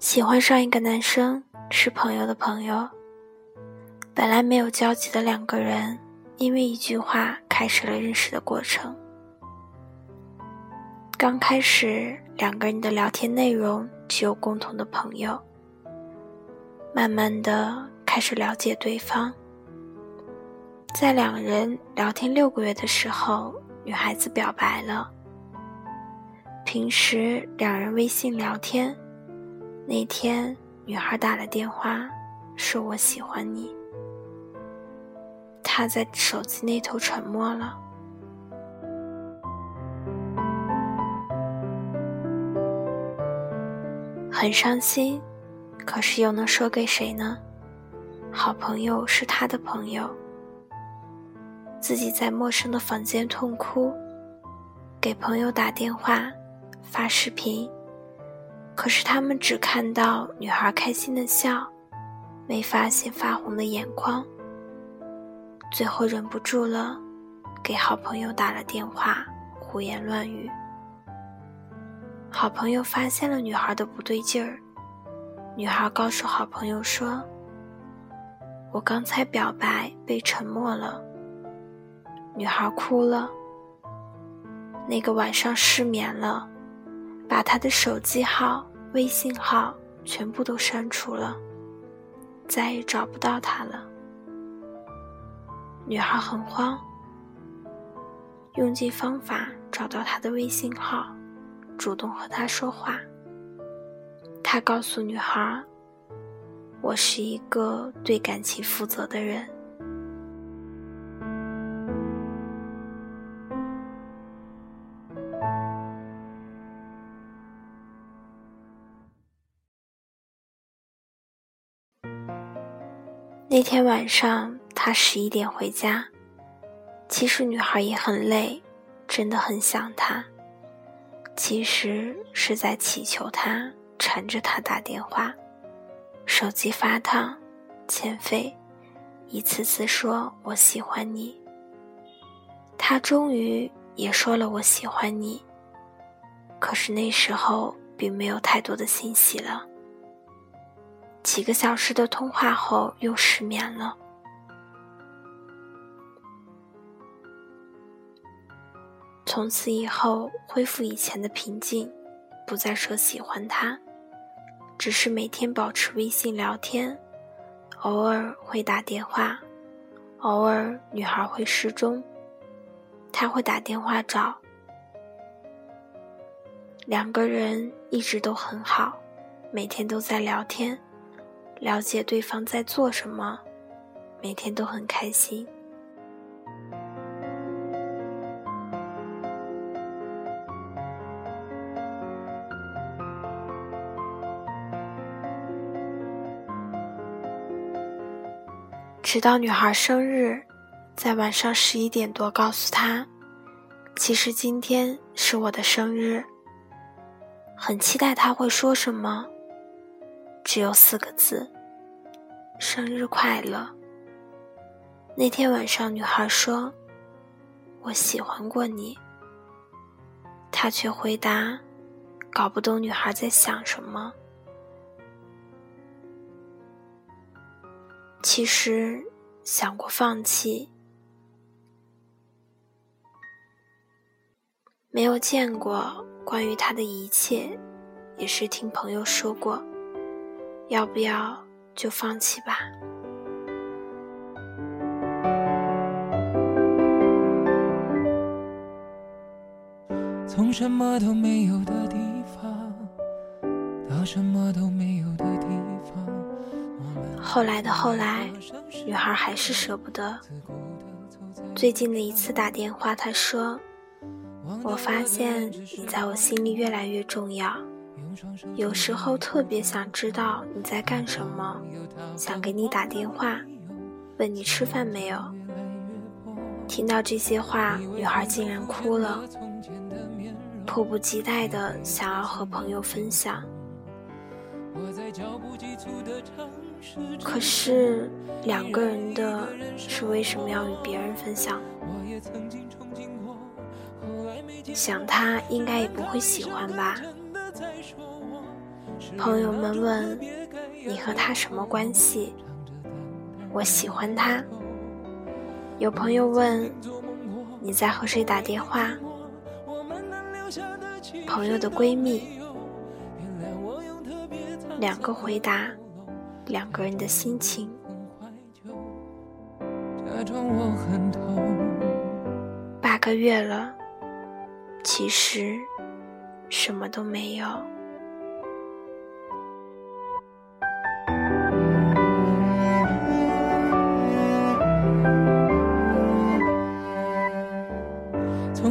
喜欢上一个男生是朋友的朋友，本来没有交集的两个人，因为一句话开始了认识的过程。刚开始，两个人的聊天内容只有共同的朋友，慢慢的开始了解对方。在两人聊天六个月的时候，女孩子表白了。平时两人微信聊天。那天，女孩打了电话，说我喜欢你。他在手机那头沉默了，很伤心，可是又能说给谁呢？好朋友是他的朋友，自己在陌生的房间痛哭，给朋友打电话，发视频。可是他们只看到女孩开心的笑，没发现发红的眼眶。最后忍不住了，给好朋友打了电话，胡言乱语。好朋友发现了女孩的不对劲儿，女孩告诉好朋友说：“我刚才表白被沉默了。”女孩哭了。那个晚上失眠了，把她的手机号。微信号全部都删除了，再也找不到他了。女孩很慌，用尽方法找到他的微信号，主动和他说话。他告诉女孩：“我是一个对感情负责的人。”那天晚上，他十一点回家。其实女孩也很累，真的很想他。其实是在祈求他，缠着他打电话。手机发烫，欠费，一次次说我喜欢你。他终于也说了我喜欢你。可是那时候并没有太多的信息了。几个小时的通话后，又失眠了。从此以后，恢复以前的平静，不再说喜欢他，只是每天保持微信聊天，偶尔会打电话，偶尔女孩会失踪，他会打电话找。两个人一直都很好，每天都在聊天。了解对方在做什么，每天都很开心。直到女孩生日，在晚上十一点多告诉她，其实今天是我的生日。很期待他会说什么。只有四个字：“生日快乐。”那天晚上，女孩说：“我喜欢过你。”他却回答：“搞不懂女孩在想什么。”其实想过放弃，没有见过关于他的一切，也是听朋友说过。要不要就放弃吧？从什么都没有的地方到什么都没有的地方。后来的后来，女孩还是舍不得。最近的一次打电话，她说：“我发现你在我心里越来越重要。”有时候特别想知道你在干什么，想给你打电话，问你吃饭没有。听到这些话，女孩竟然哭了，迫不及待的想要和朋友分享。可是两个人的是为什么要与别人分享？想他应该也不会喜欢吧。朋友们问你和他什么关系？我喜欢他。有朋友问你在和谁打电话？朋友的闺蜜。两个回答，两个人的心情。八个月了，其实什么都没有。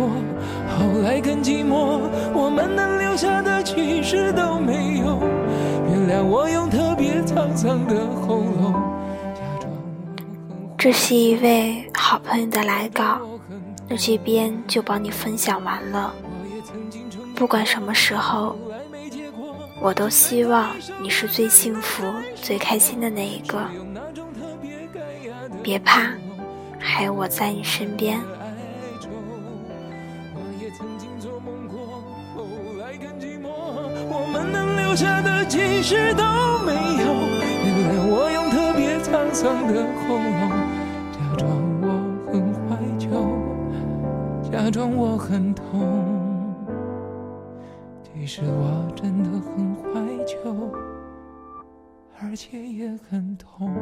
过，后来更寂寞。我们能留下的其实都没有。原谅我用特别沧桑的喉咙，假装。这是一位好朋友的来稿，那这边就帮你分享完了。不管什么时候，我都希望你是最幸福、最开心的那一个。别怕。还有我在你身边。留下的其实都没有。原谅我用特别沧桑的喉咙，假装我很怀旧，假装我很痛。其实我真的很怀旧，而且也很痛。